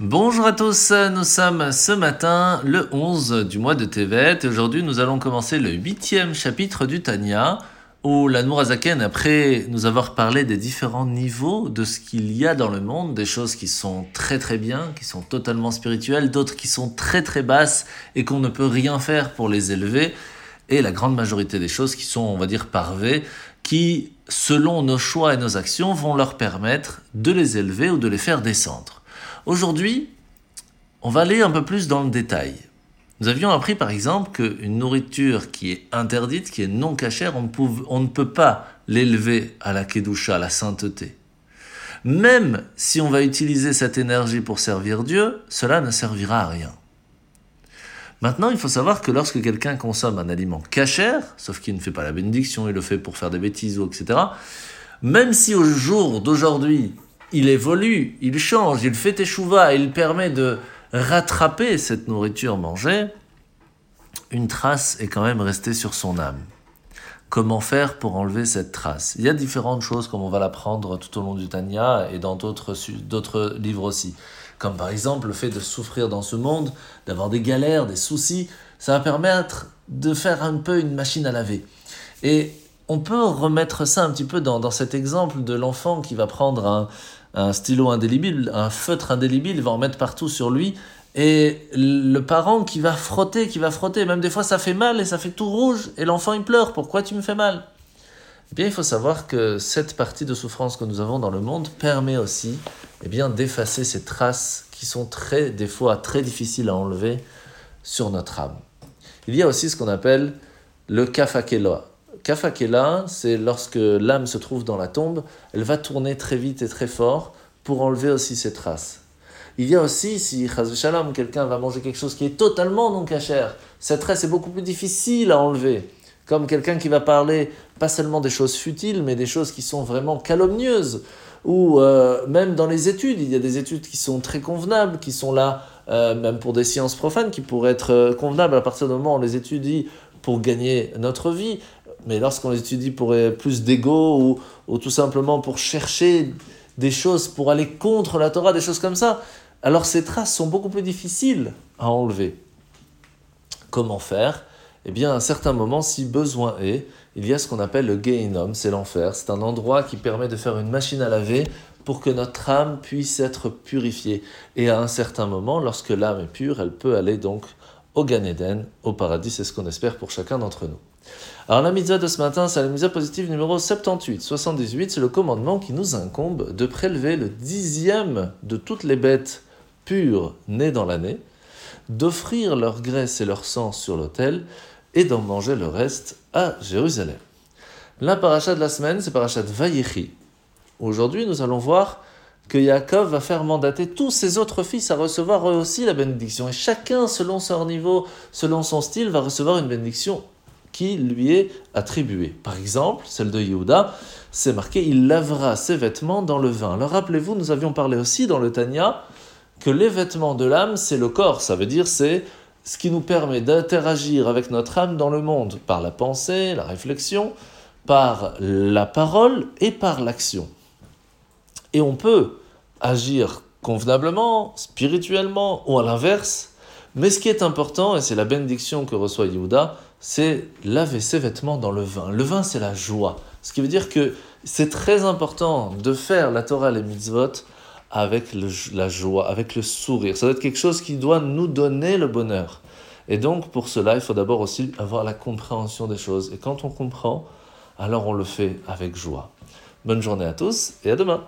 Bonjour à tous, nous sommes ce matin le 11 du mois de Tevet et aujourd'hui nous allons commencer le huitième chapitre du Tanya où l'Anmourazaken, après nous avoir parlé des différents niveaux de ce qu'il y a dans le monde, des choses qui sont très très bien, qui sont totalement spirituelles, d'autres qui sont très très basses et qu'on ne peut rien faire pour les élever, et la grande majorité des choses qui sont, on va dire, parvées, qui, selon nos choix et nos actions, vont leur permettre de les élever ou de les faire descendre. Aujourd'hui, on va aller un peu plus dans le détail. Nous avions appris par exemple qu'une nourriture qui est interdite, qui est non cachère, on, ne peut pas l'élever à la kedusha, à la sainteté. Même si on va utiliser cette énergie pour servir Dieu, cela ne servira à rien. Maintenant, il faut savoir que lorsque quelqu'un consomme un aliment cachère, sauf qu'il ne fait pas la bénédiction, il le fait pour faire des bêtises ou etc., même si au jour d'aujourd'hui, il évolue, il change, il fait échouva, il permet de rattraper cette nourriture mangée, une trace est quand même restée sur son âme. Comment faire pour enlever cette trace? Il y a différentes choses comme on va l'apprendre tout au long du Tanya et dans d'autres livres aussi. Comme par exemple le fait de souffrir dans ce monde, d'avoir des galères, des soucis, ça va permettre de faire un peu une machine à laver. Et on peut remettre ça un petit peu dans, dans cet exemple de l'enfant qui va prendre un, un stylo indélébile, un feutre indélébile, il va en mettre partout sur lui. Et le parent qui va frotter, qui va frotter, même des fois ça fait mal et ça fait tout rouge, et l'enfant il pleure, pourquoi tu me fais mal? Eh bien il faut savoir que cette partie de souffrance que nous avons dans le monde permet aussi eh bien, d'effacer ces traces qui sont très, des fois très difficiles à enlever sur notre âme. Il y a aussi ce qu'on appelle le kafakela. Kafakela, c'est lorsque l'âme se trouve dans la tombe, elle va tourner très vite et très fort pour enlever aussi ces traces. Il y a aussi, si Shalom, quelqu'un va manger quelque chose qui est totalement non cachère, cette tresse est beaucoup plus difficile à enlever. Comme quelqu'un qui va parler pas seulement des choses futiles, mais des choses qui sont vraiment calomnieuses. Ou euh, même dans les études, il y a des études qui sont très convenables, qui sont là, euh, même pour des sciences profanes, qui pourraient être euh, convenables à partir du moment où on les étudie pour gagner notre vie. Mais lorsqu'on les étudie pour plus d'ego ou, ou, tout simplement pour chercher des choses, pour aller contre la Torah, des choses comme ça, alors ces traces sont beaucoup plus difficiles à enlever. Comment faire? Eh bien, à un certain moment, si besoin est, il y a ce qu'on appelle le Gehinnom, c'est l'enfer. C'est un endroit qui permet de faire une machine à laver pour que notre âme puisse être purifiée. Et à un certain moment, lorsque l'âme est pure, elle peut aller donc au Gan Eden, au paradis, c'est ce qu'on espère pour chacun d'entre nous. Alors la mitzvah de ce matin, c'est la mitzvah positive numéro 78. 78, c'est le commandement qui nous incombe de prélever le dixième de toutes les bêtes pures nées dans l'année, d'offrir leur graisse et leur sang sur l'autel et d'en manger le reste à Jérusalem. La paracha de la semaine, c'est parachat Vayechi. Aujourd'hui, nous allons voir que Yaakov va faire mandater tous ses autres fils à recevoir eux aussi la bénédiction. Et chacun, selon son niveau, selon son style, va recevoir une bénédiction qui lui est attribuée. Par exemple, celle de Yehuda, c'est marqué il lavera ses vêtements dans le vin. Alors rappelez-vous, nous avions parlé aussi dans le Tanya que les vêtements de l'âme, c'est le corps. Ça veut dire c'est ce qui nous permet d'interagir avec notre âme dans le monde par la pensée, la réflexion, par la parole et par l'action. Et on peut agir convenablement, spirituellement ou à l'inverse, mais ce qui est important, et c'est la bénédiction que reçoit Yehuda, c'est laver ses vêtements dans le vin. Le vin, c'est la joie. Ce qui veut dire que c'est très important de faire la Torah les mitzvot avec la joie, avec le sourire. Ça doit être quelque chose qui doit nous donner le bonheur. Et donc, pour cela, il faut d'abord aussi avoir la compréhension des choses. Et quand on comprend, alors on le fait avec joie. Bonne journée à tous et à demain.